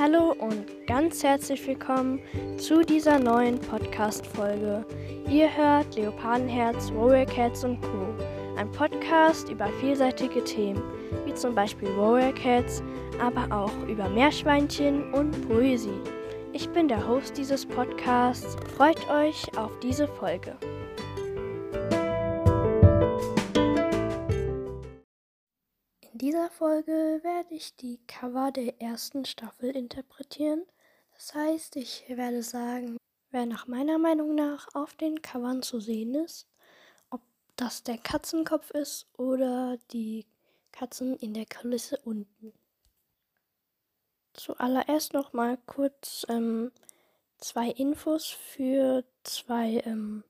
Hallo und ganz herzlich willkommen zu dieser neuen Podcast-Folge. Ihr hört Leopardenherz, Warrior Cats und Co. Ein Podcast über vielseitige Themen, wie zum Beispiel Warrior Cats, aber auch über Meerschweinchen und Poesie. Ich bin der Host dieses Podcasts. Freut euch auf diese Folge. Dieser Folge werde ich die Cover der ersten Staffel interpretieren. Das heißt, ich werde sagen, wer nach meiner Meinung nach auf den Covern zu sehen ist, ob das der Katzenkopf ist oder die Katzen in der Kulisse unten. Zuallererst noch mal kurz ähm, zwei Infos für zwei ähm,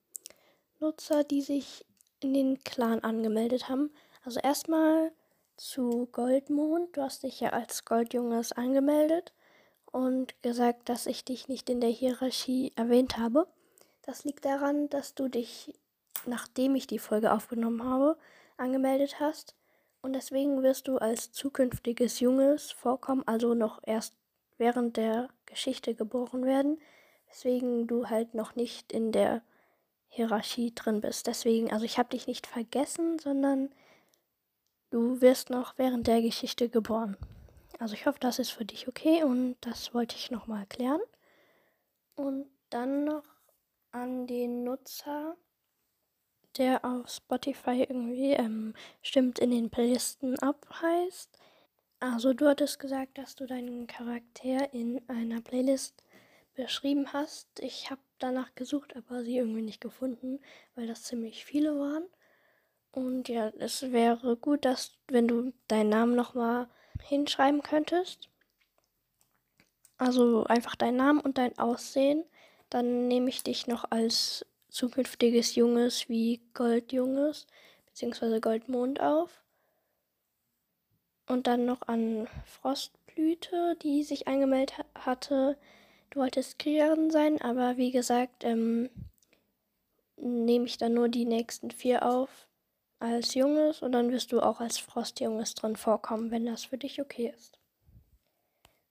Nutzer, die sich in den Clan angemeldet haben. Also erstmal zu Goldmond. Du hast dich ja als Goldjunges angemeldet und gesagt, dass ich dich nicht in der Hierarchie erwähnt habe. Das liegt daran, dass du dich, nachdem ich die Folge aufgenommen habe, angemeldet hast. Und deswegen wirst du als zukünftiges Junges vorkommen, also noch erst während der Geschichte geboren werden. Deswegen du halt noch nicht in der Hierarchie drin bist. Deswegen, also ich habe dich nicht vergessen, sondern Du wirst noch während der Geschichte geboren. Also ich hoffe, das ist für dich okay und das wollte ich nochmal erklären. Und dann noch an den Nutzer, der auf Spotify irgendwie ähm, stimmt in den Playlisten ab heißt. Also du hattest gesagt, dass du deinen Charakter in einer Playlist beschrieben hast. Ich habe danach gesucht, aber sie irgendwie nicht gefunden, weil das ziemlich viele waren. Und ja, es wäre gut, dass, wenn du deinen Namen nochmal hinschreiben könntest. Also einfach deinen Namen und dein Aussehen. Dann nehme ich dich noch als zukünftiges Junges wie Goldjunges bzw. Goldmond auf. Und dann noch an Frostblüte, die sich angemeldet hatte. Du wolltest Kriegerin sein, aber wie gesagt, ähm, nehme ich dann nur die nächsten vier auf als Junges und dann wirst du auch als Frostjunges drin vorkommen, wenn das für dich okay ist.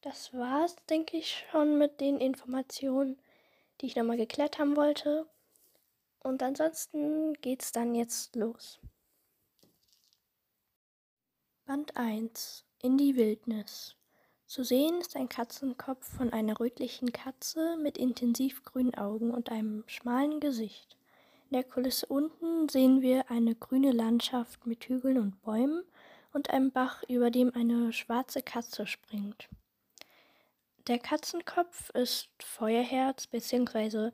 Das war's, denke ich, schon mit den Informationen, die ich nochmal geklärt haben wollte. Und ansonsten geht's dann jetzt los. Band 1 In die Wildnis. Zu sehen ist ein Katzenkopf von einer rötlichen Katze mit intensiv grünen Augen und einem schmalen Gesicht. In der Kulisse unten sehen wir eine grüne Landschaft mit Hügeln und Bäumen und einem Bach, über dem eine schwarze Katze springt. Der Katzenkopf ist Feuerherz, beziehungsweise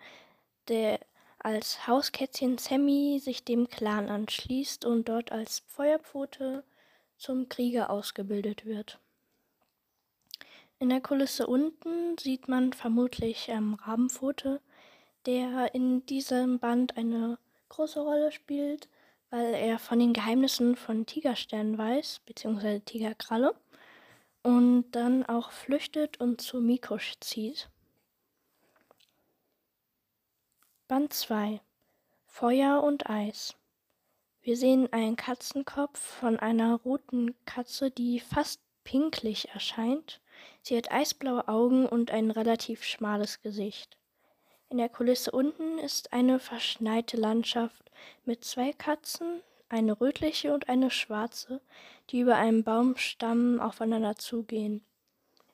der als Hauskätzchen Sammy sich dem Clan anschließt und dort als Feuerpfote zum Krieger ausgebildet wird. In der Kulisse unten sieht man vermutlich ähm, Rabenpfote, der in diesem Band eine große Rolle spielt, weil er von den Geheimnissen von Tigerstern weiß, beziehungsweise Tigerkralle, und dann auch flüchtet und zu Mikosch zieht. Band 2 Feuer und Eis Wir sehen einen Katzenkopf von einer roten Katze, die fast pinklich erscheint. Sie hat eisblaue Augen und ein relativ schmales Gesicht. In der Kulisse unten ist eine verschneite Landschaft mit zwei Katzen, eine rötliche und eine schwarze, die über einen Baumstamm aufeinander zugehen.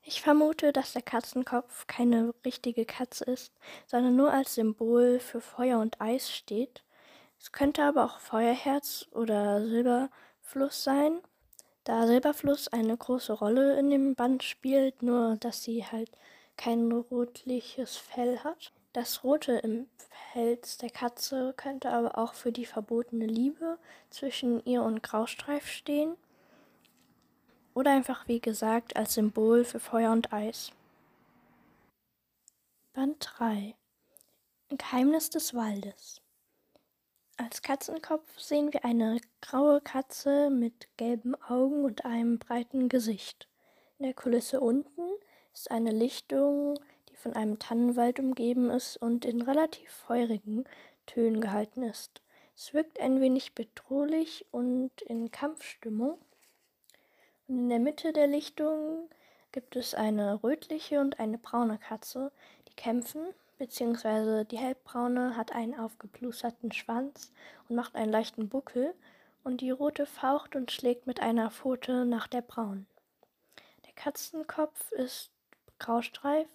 Ich vermute, dass der Katzenkopf keine richtige Katze ist, sondern nur als Symbol für Feuer und Eis steht. Es könnte aber auch Feuerherz oder Silberfluss sein, da Silberfluss eine große Rolle in dem Band spielt, nur dass sie halt kein rotliches Fell hat. Das Rote im Pelz der Katze könnte aber auch für die verbotene Liebe zwischen ihr und Graustreif stehen. Oder einfach, wie gesagt, als Symbol für Feuer und Eis. Band 3 Geheimnis des Waldes Als Katzenkopf sehen wir eine graue Katze mit gelben Augen und einem breiten Gesicht. In der Kulisse unten ist eine Lichtung von einem Tannenwald umgeben ist und in relativ feurigen Tönen gehalten ist. Es wirkt ein wenig bedrohlich und in Kampfstimmung. Und in der Mitte der Lichtung gibt es eine rötliche und eine braune Katze, die kämpfen, beziehungsweise die hellbraune hat einen aufgeplusterten Schwanz und macht einen leichten Buckel und die rote faucht und schlägt mit einer Pfote nach der braunen. Der Katzenkopf ist graustreif,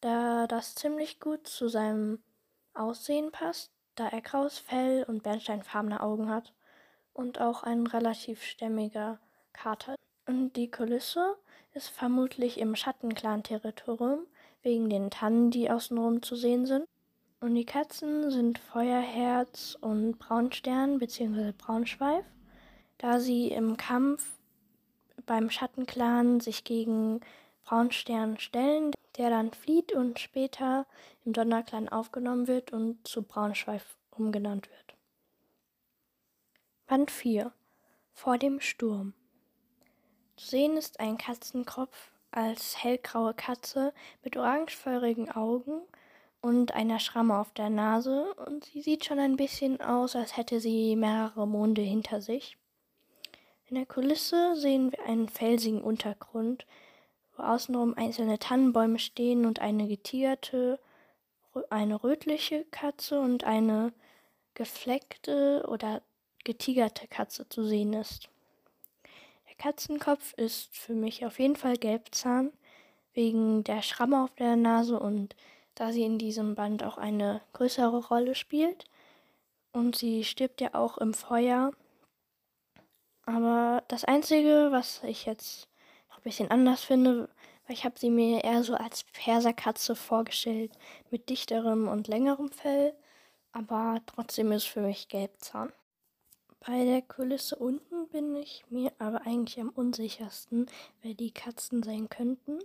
da das ziemlich gut zu seinem Aussehen passt, da er graues Fell und bernsteinfarbene Augen hat und auch ein relativ stämmiger Kater. Und die Kulisse ist vermutlich im Schattenclan-Territorium, wegen den Tannen, die außenrum zu sehen sind. Und die Katzen sind Feuerherz und Braunstern bzw. Braunschweif, da sie im Kampf beim Schattenclan sich gegen Braunstern stellen, der dann flieht und später im Donnerclan aufgenommen wird und zu Braunschweif umgenannt wird. Band 4 Vor dem Sturm Zu sehen ist ein Katzenkopf als hellgraue Katze mit orangefeurigen Augen und einer Schramme auf der Nase und sie sieht schon ein bisschen aus, als hätte sie mehrere Monde hinter sich. In der Kulisse sehen wir einen felsigen Untergrund, wo außenrum einzelne Tannenbäume stehen und eine getigerte, eine rötliche Katze und eine gefleckte oder getigerte Katze zu sehen ist. Der Katzenkopf ist für mich auf jeden Fall Gelbzahn, wegen der Schramme auf der Nase und da sie in diesem Band auch eine größere Rolle spielt. Und sie stirbt ja auch im Feuer. Aber das Einzige, was ich jetzt bisschen anders finde, weil ich habe sie mir eher so als Perserkatze vorgestellt, mit dichterem und längerem Fell. Aber trotzdem ist für mich Gelbzahn. Bei der Kulisse unten bin ich mir aber eigentlich am unsichersten, wer die Katzen sein könnten.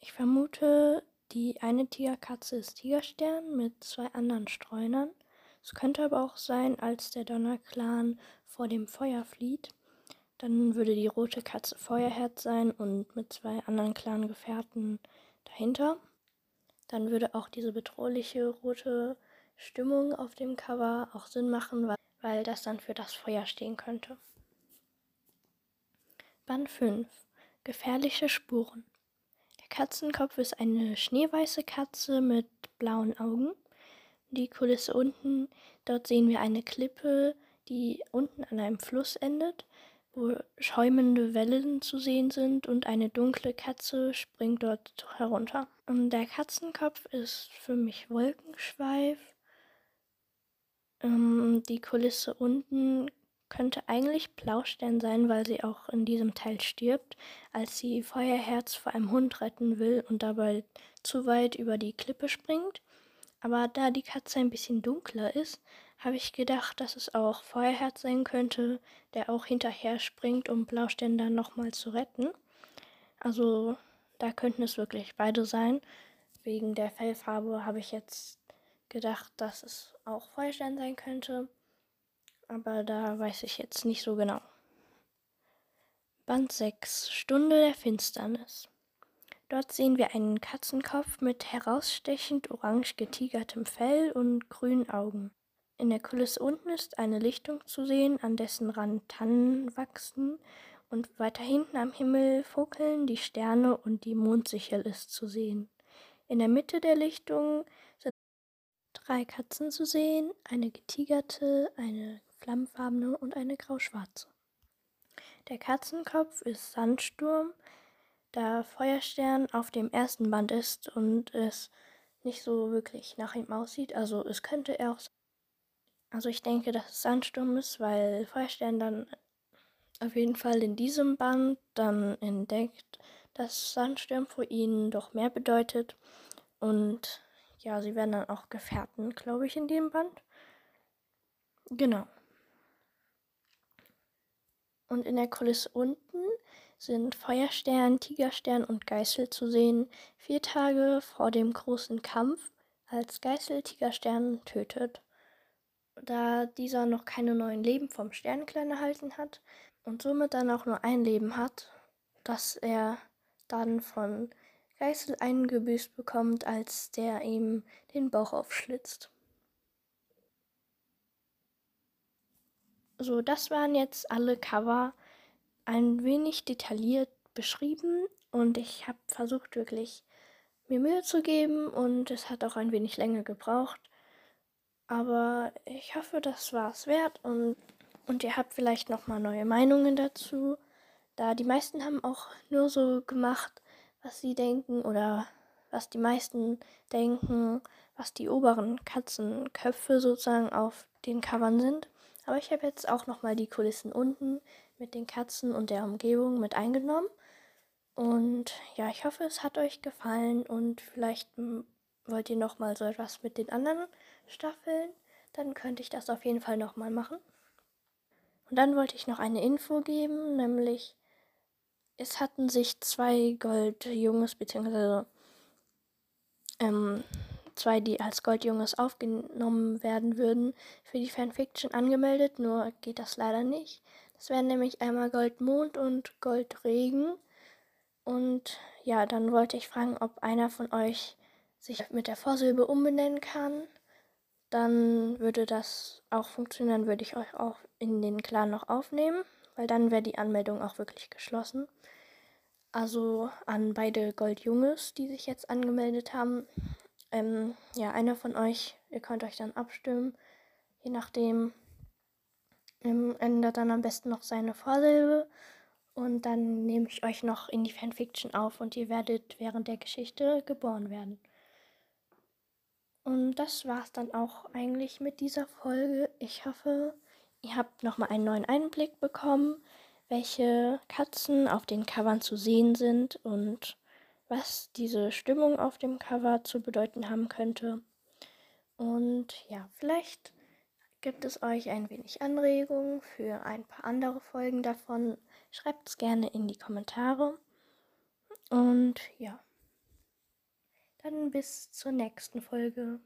Ich vermute, die eine Tigerkatze ist Tigerstern mit zwei anderen Streunern. Es könnte aber auch sein, als der Donnerclan vor dem Feuer flieht. Dann würde die rote Katze Feuerherz sein und mit zwei anderen Clan-Gefährten dahinter. Dann würde auch diese bedrohliche rote Stimmung auf dem Cover auch Sinn machen, weil das dann für das Feuer stehen könnte. Band 5 Gefährliche Spuren Der Katzenkopf ist eine schneeweiße Katze mit blauen Augen. Die Kulisse unten, dort sehen wir eine Klippe, die unten an einem Fluss endet, wo schäumende Wellen zu sehen sind und eine dunkle Katze springt dort herunter. Und der Katzenkopf ist für mich Wolkenschweif ähm, die Kulisse unten könnte eigentlich Blaustern sein, weil sie auch in diesem Teil stirbt, als sie Feuerherz vor einem Hund retten will und dabei zu weit über die Klippe springt. Aber da die Katze ein bisschen dunkler ist, habe ich gedacht, dass es auch Feuerherz sein könnte, der auch hinterher springt, um Blaustern dann nochmal zu retten. Also da könnten es wirklich beide sein. Wegen der Fellfarbe habe ich jetzt gedacht, dass es auch Feuerstein sein könnte. Aber da weiß ich jetzt nicht so genau. Band 6 Stunde der Finsternis. Dort sehen wir einen Katzenkopf mit herausstechend orange getigertem Fell und grünen Augen. In der Kulisse unten ist eine Lichtung zu sehen, an dessen Rand Tannen wachsen und weiter hinten am Himmel funkeln die Sterne und die Mondsichel ist zu sehen. In der Mitte der Lichtung drei Katzen zu sehen, eine getigerte, eine flammenfarbene und eine grauschwarze. Der Katzenkopf ist Sandsturm, da Feuerstern auf dem ersten Band ist und es nicht so wirklich nach ihm aussieht. Also es könnte er auch sein. Also ich denke, dass es Sandsturm ist, weil Feuerstern dann auf jeden Fall in diesem Band dann entdeckt, dass Sandsturm für ihn doch mehr bedeutet und ja, sie werden dann auch Gefährten, glaube ich, in dem Band. Genau. Und in der Kulisse unten sind Feuerstern, Tigerstern und Geißel zu sehen, vier Tage vor dem großen Kampf, als Geißel Tigerstern tötet. Da dieser noch keine neuen Leben vom Sternenklein erhalten hat und somit dann auch nur ein Leben hat, das er dann von Geißel eingebüßt bekommt, als der ihm den Bauch aufschlitzt. So, das waren jetzt alle Cover ein wenig detailliert beschrieben, und ich habe versucht wirklich mir Mühe zu geben und es hat auch ein wenig länger gebraucht. Aber ich hoffe, das war es wert und, und ihr habt vielleicht nochmal neue Meinungen dazu. Da die meisten haben auch nur so gemacht, was sie denken oder was die meisten denken, was die oberen Katzenköpfe sozusagen auf den Covern sind. Aber ich habe jetzt auch nochmal die Kulissen unten mit den Katzen und der Umgebung mit eingenommen. Und ja, ich hoffe, es hat euch gefallen und vielleicht wollt ihr nochmal so etwas mit den anderen Staffeln. Dann könnte ich das auf jeden Fall nochmal machen. Und dann wollte ich noch eine Info geben, nämlich es hatten sich zwei Goldjunges, beziehungsweise ähm, zwei, die als Goldjunges aufgenommen werden würden, für die Fanfiction angemeldet, nur geht das leider nicht. Das wären nämlich einmal Goldmond und Goldregen. Und ja, dann wollte ich fragen, ob einer von euch sich mit der Vorsilbe umbenennen kann. Dann würde das auch funktionieren, würde ich euch auch in den Clan noch aufnehmen, weil dann wäre die Anmeldung auch wirklich geschlossen. Also an beide Goldjunges, die sich jetzt angemeldet haben. Ähm, ja, einer von euch, ihr könnt euch dann abstimmen. Je nachdem ähm, ändert dann am besten noch seine Vorsilbe. Und dann nehme ich euch noch in die Fanfiction auf und ihr werdet während der Geschichte geboren werden. Und das war's dann auch eigentlich mit dieser Folge. Ich hoffe, ihr habt nochmal einen neuen Einblick bekommen welche Katzen auf den Covern zu sehen sind und was diese Stimmung auf dem Cover zu bedeuten haben könnte. Und ja, vielleicht gibt es euch ein wenig Anregungen für ein paar andere Folgen davon. Schreibt es gerne in die Kommentare. Und ja, dann bis zur nächsten Folge.